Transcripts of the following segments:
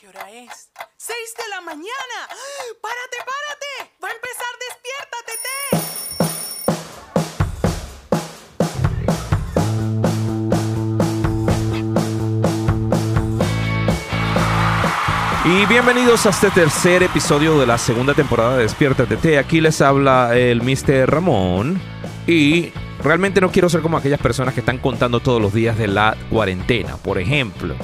¿Qué hora es? ¡Seis de la mañana! ¡Párate, párate! ¡Va a empezar Despiértate, Té! Y bienvenidos a este tercer episodio de la segunda temporada de Despiértate T. Aquí les habla el Mr. Ramón. Y realmente no quiero ser como aquellas personas que están contando todos los días de la cuarentena. Por ejemplo,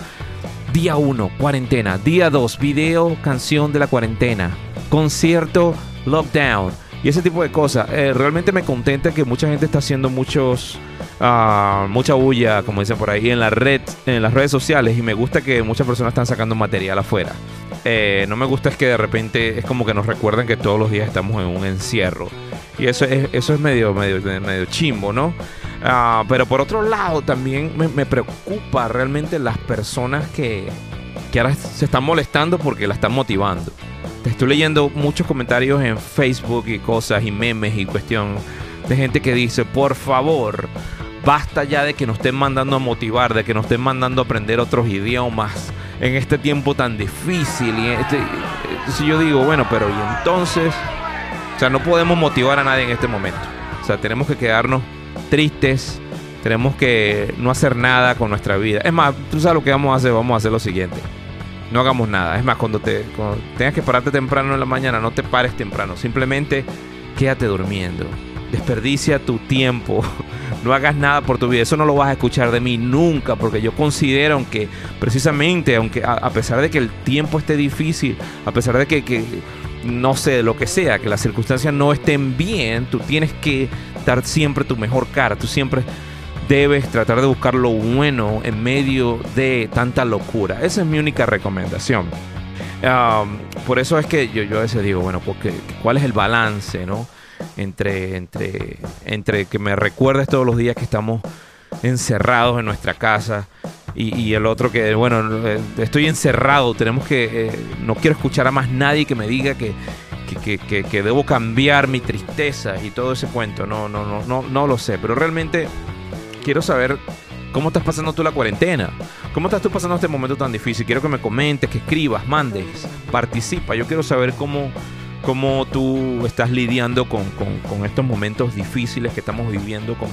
día 1, cuarentena. Día 2, video, canción de la cuarentena. Concierto, lockdown. Y ese tipo de cosas. Eh, realmente me contenta que mucha gente está haciendo muchos... ah, mucha bulla, como dicen por ahí, en en las redes sociales. Y me gusta que muchas personas están sacando material afuera. Eh, no me gusta es que de repente es como que nos recuerden que todos los días estamos en un encierro. Y eso es, eso es medio, medio, medio chimbo, ¿no? Ah, pero por otro lado, también me, me preocupa realmente las personas que, que ahora se están molestando porque la están motivando. Te estoy leyendo muchos comentarios en Facebook y cosas y memes y cuestión de gente que dice, por favor, basta ya de que nos estén mandando a motivar, de que nos estén mandando a aprender otros idiomas en este tiempo tan difícil. Y este, yo digo, bueno, pero y entonces, o sea, no podemos motivar a nadie en este momento. O sea, tenemos que quedarnos tristes, tenemos que no hacer nada con nuestra vida. Es más, tú sabes lo que vamos a hacer, vamos a hacer lo siguiente. No hagamos nada. Es más, cuando, te, cuando tengas que pararte temprano en la mañana, no te pares temprano. Simplemente quédate durmiendo. Desperdicia tu tiempo. No hagas nada por tu vida. Eso no lo vas a escuchar de mí nunca. Porque yo considero que precisamente, aunque a, pesar de que el tiempo esté difícil, a pesar de que, no sé, lo que sea, que las circunstancias no estén bien, tú tienes que dar siempre tu mejor cara. Tú siempre debes tratar de buscar lo bueno en medio de tanta locura. Esa es mi única recomendación. Por eso es que yo, yo a veces digo, bueno, porque, ¿cuál es el balance, no? Entre, entre, entre que me recuerdes todos los días que estamos encerrados en nuestra casa y, el otro que, bueno, eh, estoy encerrado, tenemos que, eh, no quiero escuchar a más nadie que me diga que, que, que- que- que debo cambiar mi tristeza y todo ese cuento. No, no, no, no, no lo sé, pero realmente quiero saber cómo estás pasando tú la cuarentena. ¿Cómo estás tú pasando este momento tan difícil? Quiero que me comentes, que escribas, mandes, participa. Yo quiero saber cómo, cómo tú estás lidiando con, con- estos momentos difíciles que estamos viviendo como,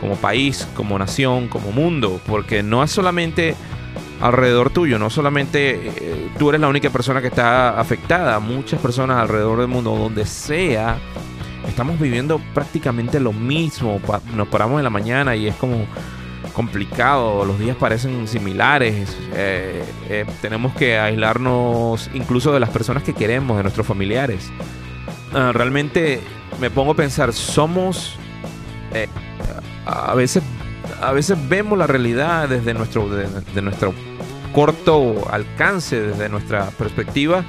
como país, como nación, como mundo. Porque no es solamente alrededor tuyo, no solamente eh, tú eres la única persona que está afectada. Muchas personas alrededor del mundo, donde sea, estamos viviendo prácticamente lo mismo. Nos paramos en la mañana y es como complicado, los días parecen similares, eh, eh, tenemos que aislarnos incluso de las personas que queremos, de nuestros familiares. Ah, realmente me pongo a pensar, somos, eh, a veces, a veces vemos la realidad desde nuestro, de, nuestro corto alcance, desde nuestra perspectiva,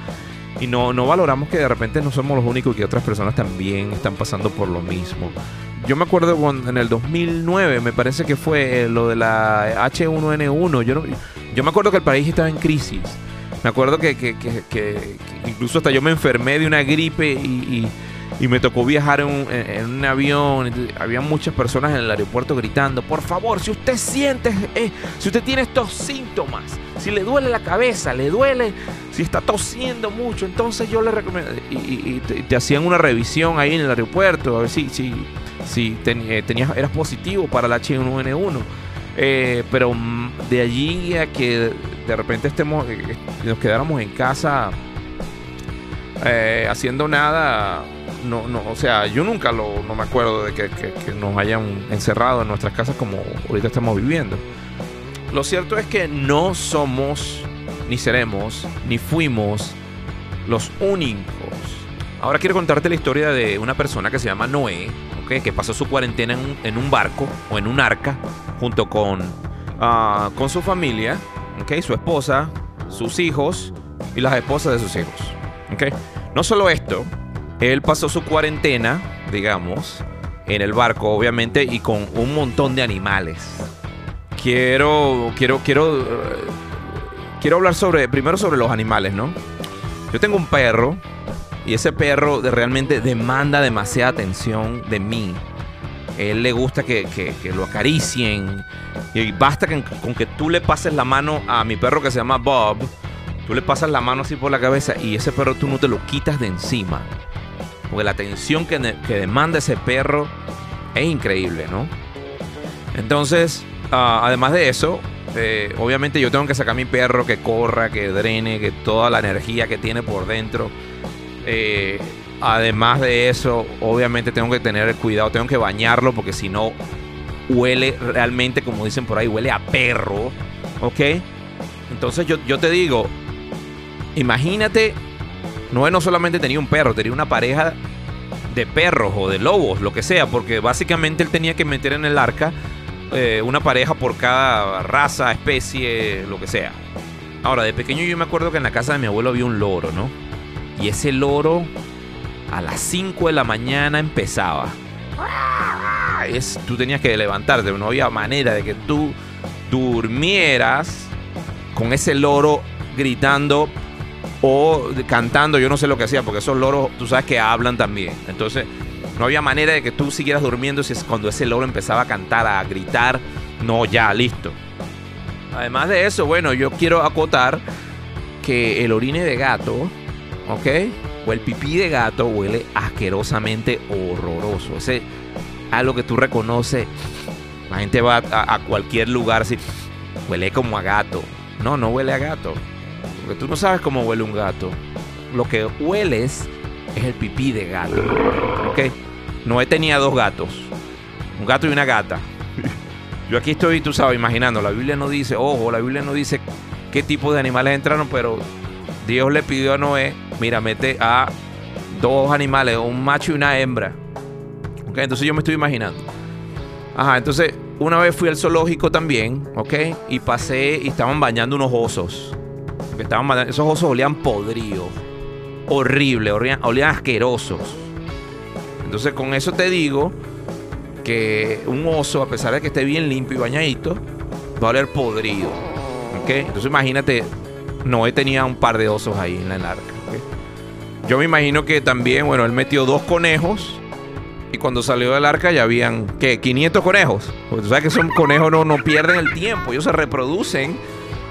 y no, no valoramos que de repente no somos los únicos y que otras personas también están pasando por lo mismo. Yo me acuerdo cuando en el 2009, me parece que fue eh, lo de la H1N1. Yo, no- yo me acuerdo que el país estaba en crisis. Me acuerdo que, que- que- que- incluso hasta yo me enfermé de una gripe y, y- me tocó viajar en en- un avión. Había muchas personas en el aeropuerto gritando, por favor, si usted siente, eh, si usted tiene estos síntomas, si le duele la cabeza, le duele, si está tosiendo mucho, entonces yo le recomiendo... Y te, te hacían una revisión ahí en el aeropuerto, a ver si, si, si eh, tenías, eras positivo para la H1N1. Eh, pero de allí a que de repente estemos, eh, nos quedáramos en casa haciendo nada, no, no, o sea, yo nunca lo, no me acuerdo de que, que- que nos hayan encerrado en nuestras casas como ahorita estamos viviendo. Lo cierto es que no somos, ni seremos, ni fuimos los únicos. Ahora quiero contarte la historia de una persona que se llama Noé, que pasó su cuarentena en un, barco o en un arca junto con, ah, con su familia, ¿ok? su esposa, sus hijos y las esposas de sus hijos. ¿ok? No solo esto, él pasó su cuarentena, digamos, en el barco, obviamente, y con un montón de animales. Quiero, quiero, quiero, quiero hablar sobre, primero sobre los animales, ¿no? Yo tengo un perro y ese perro realmente demanda demasiada atención de mí. Él le gusta que, que- lo acaricien. Y basta que- con que tú le pases la mano a mi perro que se llama Bob tú le pasas la mano así por la cabeza y ese perro tú no te lo quitas de encima. Porque la atención que, que demanda ese perro es increíble, ¿no? Entonces, ah, además de eso, eh, obviamente yo tengo que sacar a mi perro que corra, que drene, que toda la energía que tiene por dentro. Eh, además de eso, obviamente tengo que tener cuidado, tengo que bañarlo porque si no huele realmente, como dicen por ahí, huele a perro. ¿Ok? Entonces yo, yo te digo, imagínate, Noé no solamente tenía un perro, tenía una pareja de perros o de lobos, lo que sea, porque básicamente él tenía que meter en el arca eh, una pareja por cada raza, especie, lo que sea. Ahora, de pequeño yo me acuerdo que en la casa de mi abuelo había un loro, ¿no? Y ese loro a las 5 de la mañana empezaba. Es, tú tenías que levantarte, no había manera de que tú durmieras con ese loro gritando o cantando, yo no sé lo que hacía, porque esos loros, tú sabes que hablan también. Entonces, no había manera de que tú siguieras durmiendo si es cuando ese loro empezaba a cantar, a gritar. No, ya, listo. Además de eso, bueno, yo quiero acotar que el orine de gato, ¿ok? O el pipí de gato huele asquerosamente horroroso. Ese algo que tú reconoces. La gente va a, cualquier lugar así. Huele como a gato. No, no huele a gato. Porque tú no sabes cómo huele un gato. Lo que hueles es el pipí de gato. ¿Ok? Noé tenía dos gatos. Un gato y una gata. Yo aquí estoy, tú sabes, imaginando. La Biblia no dice, ojo, la Biblia no dice qué tipo de animales entraron, pero Dios le pidió a Noé, mira, mete a dos animales, un macho y una hembra. Ok, entonces yo me estoy imaginando. Ajá, entonces una vez fui al zoológico también, ok, y pasé y estaban bañando unos osos. estaban esos osos olían podridos. Horrible, olían, olían asquerosos. Entonces con eso te digo que un oso, a pesar de que esté bien limpio y bañadito, va a oler podrido. ¿Ok? Entonces imagínate, Noé tenía un par de osos ahí en la arca. Yo me imagino que también, bueno, él metió dos conejos y cuando salió del arca ya habían, ¿qué? 500 conejos. Porque tú sabes que esos conejos no, no pierden el tiempo, ellos se reproducen.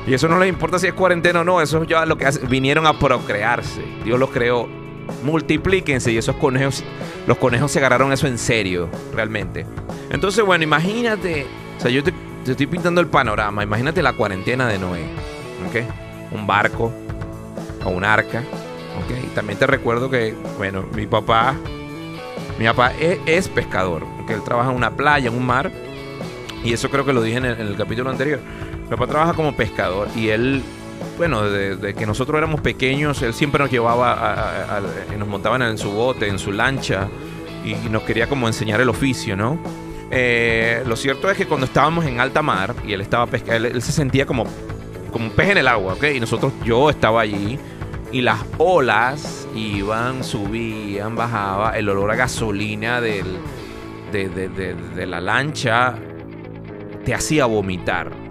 Y eso no les importa si es cuarentena o no, eso ya lo que vinieron a procrearse. Dios los creó multiplíquense y esos conejos, los conejos se agarraron eso en serio, realmente. Entonces, bueno, imagínate, o sea, yo te, estoy pintando el panorama, imagínate la cuarentena de Noé, ¿ok? Un barco o un arca, ¿ok? Y también te recuerdo que, bueno, mi papá, mi papá es, pescador, que él trabaja en una playa, en un mar, y eso creo que lo dije en el capítulo anterior. Mi papá trabaja como pescador y él bueno, desde que nosotros éramos pequeños, él siempre nos llevaba, a, nos montaban en su bote, en su lancha, y, nos quería como enseñar el oficio, ¿no? Eh, lo cierto es que cuando estábamos en alta mar y él estaba pescando, él, se sentía como, como un pez en el agua, ¿ok? Y nosotros, yo estaba allí y las olas iban, subían, bajaba, el olor a gasolina del, de, de la lancha te hacía vomitar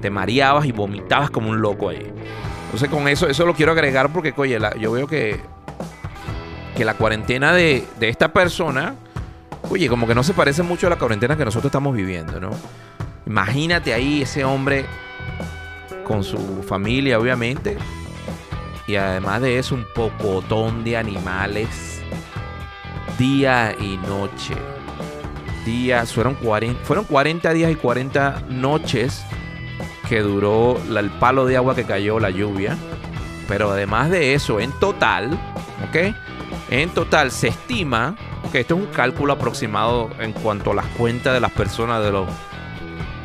te mareabas y vomitabas como un loco ahí. Entonces con eso, eso lo quiero agregar porque, oye, yo veo que, que la cuarentena de, de esta persona, oye, como que no se parece mucho a la cuarentena que nosotros estamos viviendo, ¿no? Imagínate ahí ese hombre con su familia, obviamente, y además de eso, un pocotón de animales día y noche. Días, fueron 40, fueron 40 días y 40 noches que duró el palo de agua que cayó, la lluvia. Pero además de eso, en total, ¿ok? En total se estima, que esto es un cálculo aproximado en cuanto a las cuentas de las personas, de los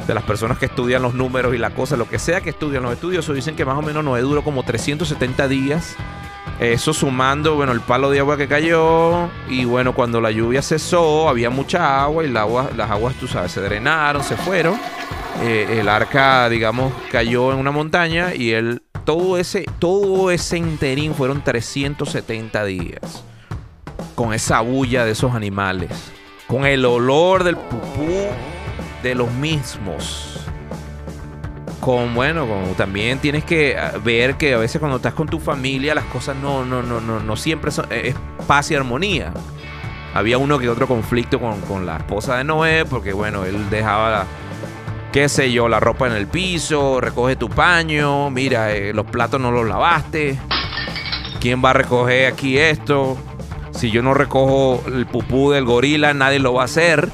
de las personas que estudian los números y la cosa, lo que sea que estudian los estudios, o dicen que más o menos no duró como 370 días. Eso sumando, bueno, el palo de agua que cayó y bueno, cuando la lluvia cesó, había mucha agua y las aguas, tú sabes, se drenaron, se fueron eh, el arca, digamos, cayó en una montaña y él, todo ese, todo ese interín fueron 370 días. Con esa bulla de esos animales. Con el olor del pupú de los mismos. Con, bueno, también tienes que ah, ver que a veces cuando estás con tu familia las cosas no, no, no, no, no siempre son, es paz y armonía. Había uno que otro conflicto con, con la esposa de Noé porque, bueno, él dejaba qué sé yo, la ropa en el piso, recoge tu paño, mira, eh, los platos no los lavaste, quién va a recoger aquí esto, si yo no recojo el pupú del gorila, nadie lo va a hacer.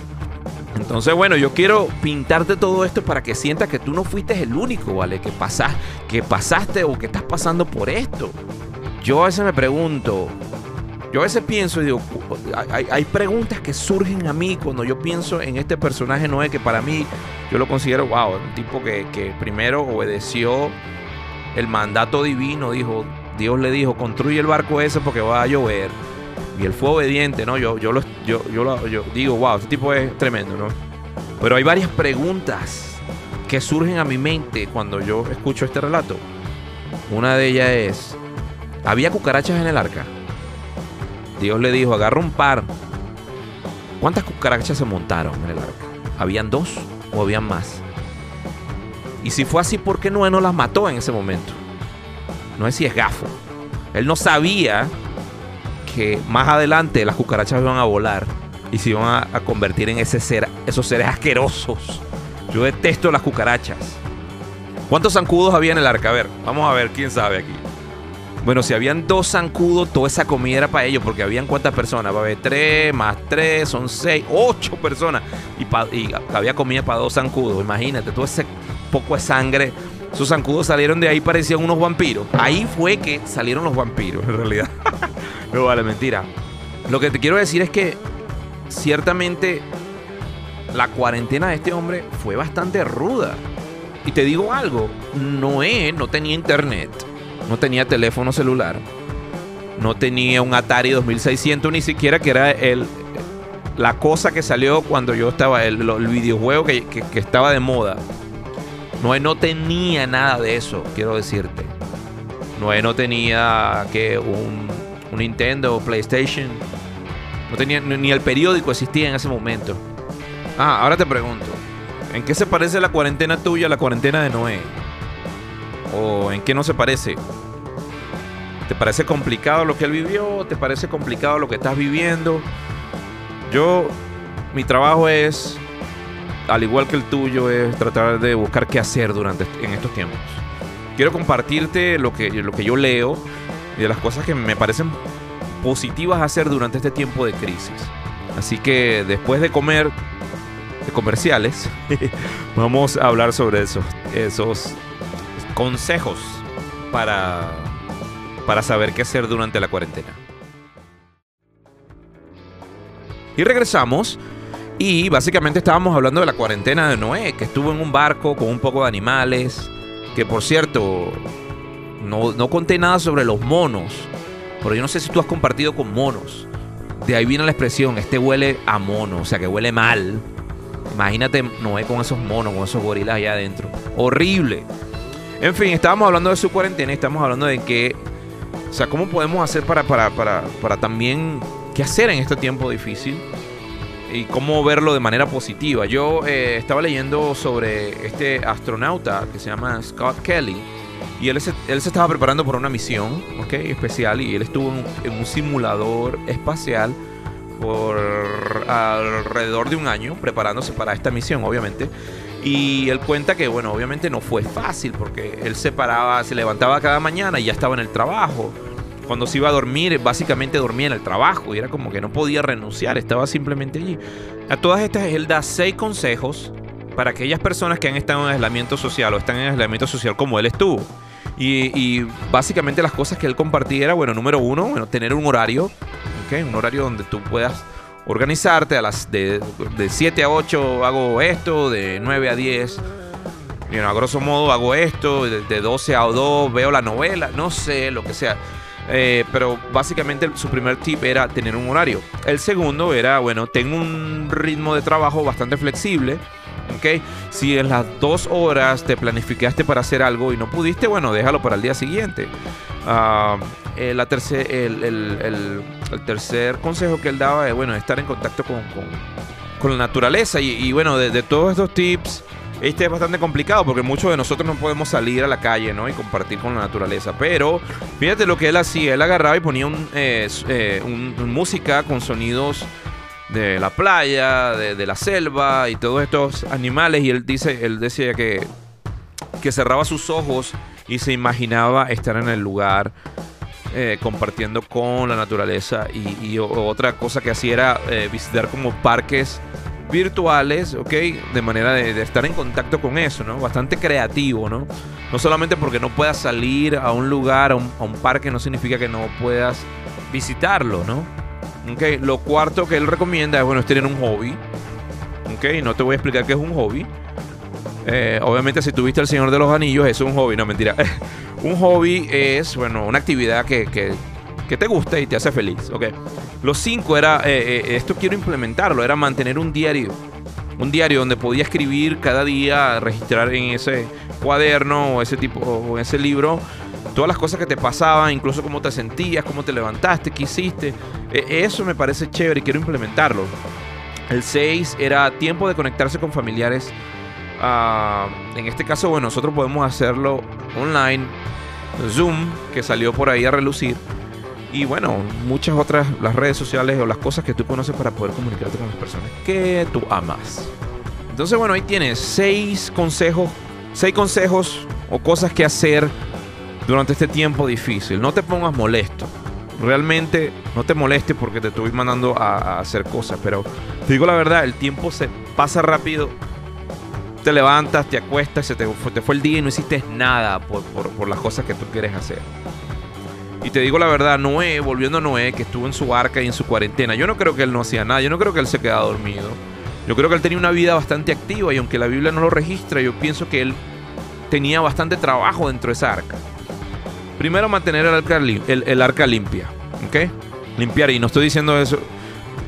Entonces, bueno, yo quiero pintarte todo esto para que sientas que tú no fuiste el único, ¿vale? Que, pasas, que pasaste o que estás pasando por esto. Yo a veces me pregunto, yo a veces pienso y digo, hay, preguntas que surgen a mí cuando yo pienso en este personaje Noé, que para mí yo lo considero, wow, un tipo que, primero obedeció el mandato divino, dijo, Dios le dijo, construye el barco ese porque va a llover y él fue obediente, ¿no? Yo, yo, lo, yo, yo, digo, wow, este tipo es tremendo, ¿no? Pero hay varias preguntas que surgen a mi mente cuando yo escucho este relato. Una de ellas es, ¿había cucarachas en el arca? Dios le dijo, agarra un par. ¿Cuántas cucarachas se montaron en el arca? ¿Habían dos o habían más? Y si fue así, ¿por qué Noé no las mató en ese momento? No es si es gafo. Él no sabía que más adelante las cucarachas iban a volar y se iban a, convertir en ese ser, esos seres asquerosos. Yo detesto las cucarachas. ¿Cuántos zancudos había en el arca? A ver, vamos a ver quién sabe aquí. Bueno, si habían dos zancudos, toda esa comida era para ellos, porque habían cuántas personas. Va a haber tres, más tres, son seis, ocho personas. Y, y había comida para dos zancudos. Imagínate, todo ese poco de sangre. Esos zancudos salieron de ahí, parecían unos vampiros. Ahí fue que salieron los vampiros, en realidad. No vale, mentira. Lo que te quiero decir es que ciertamente la cuarentena de este hombre fue bastante ruda. Y te digo algo, Noé no tenía internet, no tenía teléfono celular, no tenía un Atari 2600 ni siquiera que era el, la cosa que salió cuando yo estaba, el, el videojuego que, que estaba de moda. Noé no tenía nada de eso, quiero decirte. Noé no tenía que un un Nintendo, PlayStation. No tenía ni el periódico existía en ese momento. Ah, ahora te pregunto, ¿en qué se parece la cuarentena tuya a la cuarentena de Noé? ¿O en qué no se parece? ¿Te parece complicado lo que él vivió? ¿Te parece complicado lo que estás viviendo? Yo, mi trabajo es, al igual que el tuyo, es tratar de buscar qué hacer durante en estos tiempos. Quiero compartirte lo que, lo que yo leo y de las cosas que me parecen positivas hacer durante este tiempo de crisis. Así que después de comer de comerciales, vamos a hablar sobre esos, esos consejos para, para saber qué hacer durante la cuarentena. Y regresamos y básicamente estábamos hablando de la cuarentena de Noé, que estuvo en un barco con un poco de animales, que por cierto, no, conté nada sobre los monos, pero yo no sé si tú has compartido con monos. De ahí viene la expresión, este huele a mono, o sea que huele mal. Imagínate Noé con esos monos, con esos gorilas allá adentro. Horrible. En fin, estábamos hablando de su cuarentena, estamos hablando de que, o sea, cómo podemos hacer para, para, para, para también, qué hacer en este tiempo difícil y cómo verlo de manera positiva. Yo eh, estaba leyendo sobre este astronauta que se llama Scott Kelly y él se, él se estaba preparando para una misión okay, especial y él estuvo en, un simulador espacial por alrededor de un año preparándose para esta misión, obviamente. Y él cuenta que, bueno, obviamente no fue fácil porque él se paraba, se levantaba cada mañana y ya estaba en el trabajo. Cuando se iba a dormir, básicamente dormía en el trabajo y era como que no podía renunciar, estaba simplemente allí. A todas estas, él da seis consejos para aquellas personas que han estado en aislamiento social o están en aislamiento social como él estuvo. Y, básicamente las cosas que él compartía era, bueno, número uno, bueno, tener un horario, ¿okay? un horario donde tú puedas organizarte a las de, de 7 a 8 hago esto, de 9 a 10, a grosso modo hago esto, de, 12 a 2 veo la novela, no sé, lo que sea. Eh, pero básicamente su primer tip era tener un horario. El segundo era, bueno, tengo un ritmo de trabajo bastante flexible si en las dos horas te planificaste para hacer algo y no pudiste, bueno, déjalo para el día siguiente. Ah, eh, la tercer, el, tercer consejo que él daba es, bueno, estar en contacto con, con, la naturaleza. Y, bueno, de, todos estos tips, este es bastante complicado porque muchos de nosotros no podemos salir a la calle, ¿no? Y compartir con la naturaleza. Pero fíjate lo que él hacía. Él agarraba y ponía un, eh, eh, música con sonidos de la playa, de, la selva y todos estos animales. Y él dice, él decía que, que cerraba sus ojos y se imaginaba estar en el lugar eh, compartiendo con la naturaleza. Y, otra cosa que hacía era visitar como parques virtuales, ¿ok? De manera de, estar en contacto con eso, ¿no? Bastante creativo, ¿no? No solamente porque no puedas salir a un lugar, a un, parque, no significa que no puedas visitarlo, ¿no? Okay. Lo cuarto que él recomienda es, bueno, es tener un hobby. Okay. No te voy a explicar qué es un hobby. Eh, obviamente, si tuviste El Señor de los Anillos, es un hobby, no mentira. un hobby es, bueno, una actividad que, que, te gusta y te hace feliz. Okay. Los cinco era, eh, eh, esto quiero implementarlo, era mantener un diario. Un diario donde podía escribir cada día, registrar en ese cuaderno o ese tipo, o ese libro, todas las cosas que te pasaban, incluso cómo te sentías, cómo te levantaste, qué hiciste. E, eso me parece chévere y quiero implementarlo. El 6 era tiempo de conectarse con familiares. Ah, en este caso, bueno, nosotros podemos hacerlo online, Zoom, que salió por ahí a relucir. Y bueno, muchas otras, las redes sociales o las cosas que tú conoces para poder comunicarte con las personas que tú amas. Entonces, bueno, ahí tienes seis consejos, seis consejos o cosas que hacer durante este tiempo difícil. No te pongas molesto. Realmente no te molestes porque te estoy mandando a, hacer cosas. Pero te digo la verdad, el tiempo se pasa rápido. Te levantas, te acuestas, se te, fue el día y no hiciste nada por, por las cosas que tú quieres hacer. Y te digo la verdad, Noé, volviendo a Noé, que estuvo en su arca y en su cuarentena, yo no creo que él no hacía nada, yo no creo que él se quedara dormido. Yo creo que él tenía una vida bastante activa y aunque la Biblia no lo registra, yo pienso que él tenía bastante trabajo dentro de esa arca. Primero, mantener el arca, el, arca limpia. ¿Ok? Limpiar. Y no estoy diciendo eso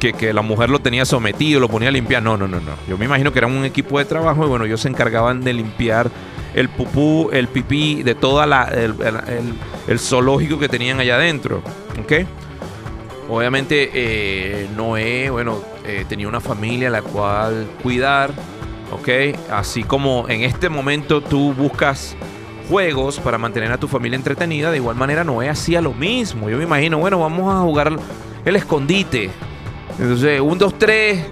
que, la mujer lo tenía sometido, lo ponía a limpiar. No, no, no, no. Yo me imagino que era un equipo de trabajo y bueno, ellos se encargaban de limpiar el pupú, el pipí, de toda la zoológico que tenían allá adentro. ¿Ok? Obviamente eh, Noé, bueno, eh, tenía una familia a la cual cuidar. ¿Ok? Así como en este momento tú buscas juegos para mantener a tu familia entretenida, de igual manera Noé hacía lo mismo. Yo me imagino, bueno, vamos a jugar el escondite. Entonces, un, dos, tres,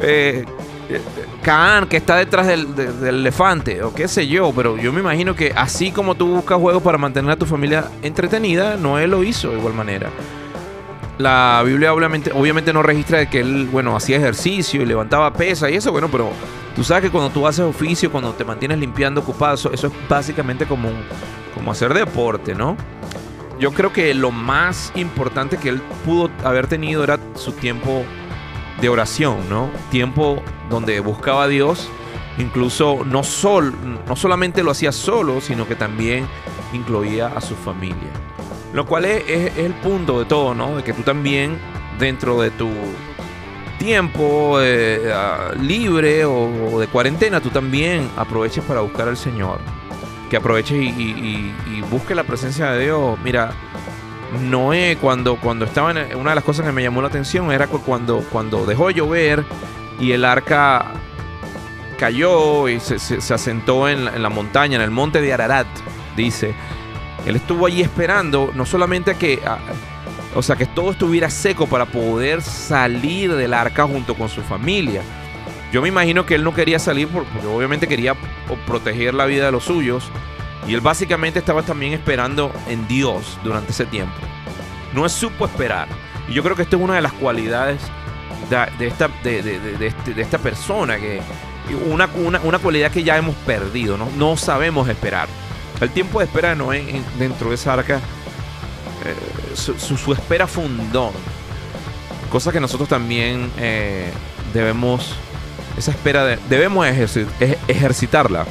eh, Kaan, que está detrás del, elefante, o qué sé yo, pero yo me imagino que así como tú buscas juegos para mantener a tu familia entretenida, Noé lo hizo de igual manera. La Biblia obviamente, no registra de que él, bueno, hacía ejercicio y levantaba pesa y eso, bueno, pero Tú sabes que cuando tú haces oficio, cuando te mantienes limpiando ocupado, eso, es básicamente como, como hacer deporte, ¿no? Yo creo que lo más importante que él pudo haber tenido era su tiempo de oración, ¿no? Tiempo donde buscaba a Dios, incluso no, no solamente lo hacía solo, sino que también incluía a su familia. Lo cual es, el punto de todo, ¿no? De que tú también, dentro de tu tiempo eh, libre o, de cuarentena, tú también aproveches para buscar al Señor. Que aproveches y, busque la presencia de Dios. Mira, Noé, cuando, cuando estaba en. Una de las cosas que me llamó la atención era cuando, cuando dejó de llover y el arca cayó y se, asentó en la, montaña, en el monte de Ararat, dice. Él estuvo allí esperando, no solamente a que. O sea, que todo estuviera seco para poder salir del arca junto con su familia. Yo me imagino que él no quería salir porque obviamente quería proteger la vida de los suyos. Y él básicamente estaba también esperando en Dios durante ese tiempo. No supo esperar. Y yo creo que esto es una de las cualidades de, esta, este, de, esta persona. que una, cualidad que ya hemos perdido. ¿no? sabemos esperar. El tiempo de espera no es dentro de esa arca eh, su, espera fundó. Cosa que nosotros también eh, debemos, esa espera debemos ejercitarla.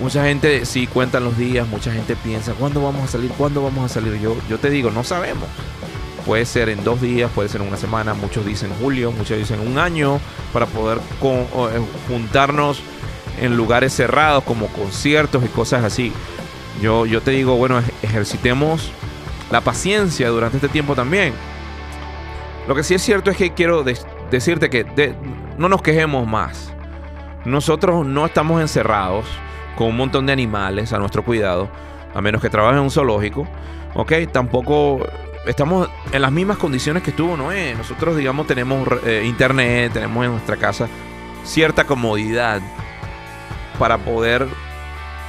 Mucha gente sí cuentan los días, mucha gente piensa, ¿cuándo vamos a salir? ¿Cuándo vamos a salir? Yo, yo te digo, no sabemos. Puede ser en dos días, puede ser en una semana, muchos dicen julio, muchos dicen un año, para poder eh, juntarnos en lugares cerrados como conciertos y cosas así. Yo, yo te digo, bueno, ejercitemos la paciencia durante este tiempo también. Lo que sí es cierto es que quiero decirte que no nos quejemos más. Nosotros no estamos encerrados con un montón de animales a nuestro cuidado, a menos que trabajen en un zoológico. ¿Ok? Tampoco estamos en las mismas condiciones que estuvo Noé. Nosotros, digamos, tenemos eh, internet, tenemos en nuestra casa cierta comodidad para poder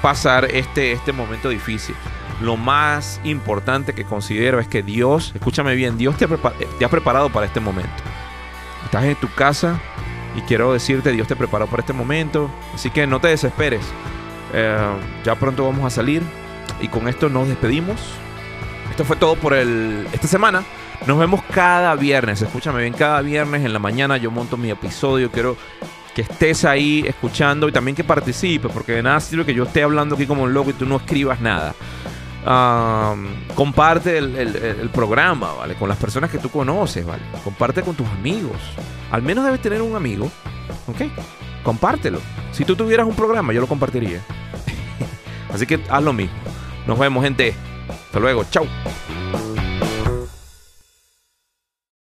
pasar este, este momento difícil. Lo más importante que considero es que Dios, escúchame bien, Dios te ha, te ha preparado para este momento. Estás en tu casa y quiero decirte, Dios te preparó para este momento. Así que no te desesperes. Eh, ya pronto vamos a salir y con esto nos despedimos. Esto fue todo por el, esta semana. Nos vemos cada viernes. Escúchame bien, cada viernes en la mañana yo monto mi episodio. Quiero que estés ahí escuchando y también que participes, porque de nada sirve que yo esté hablando aquí como un loco y tú no escribas nada. comparte el, programa, ¿vale? Con las personas que tú conoces, ¿vale? Comparte con tus amigos. Al menos debes tener un amigo, ¿ok? Compártelo. Si tú tuvieras un programa, yo lo compartiría. Así que haz lo mismo. Nos vemos, gente. Hasta luego. Chao.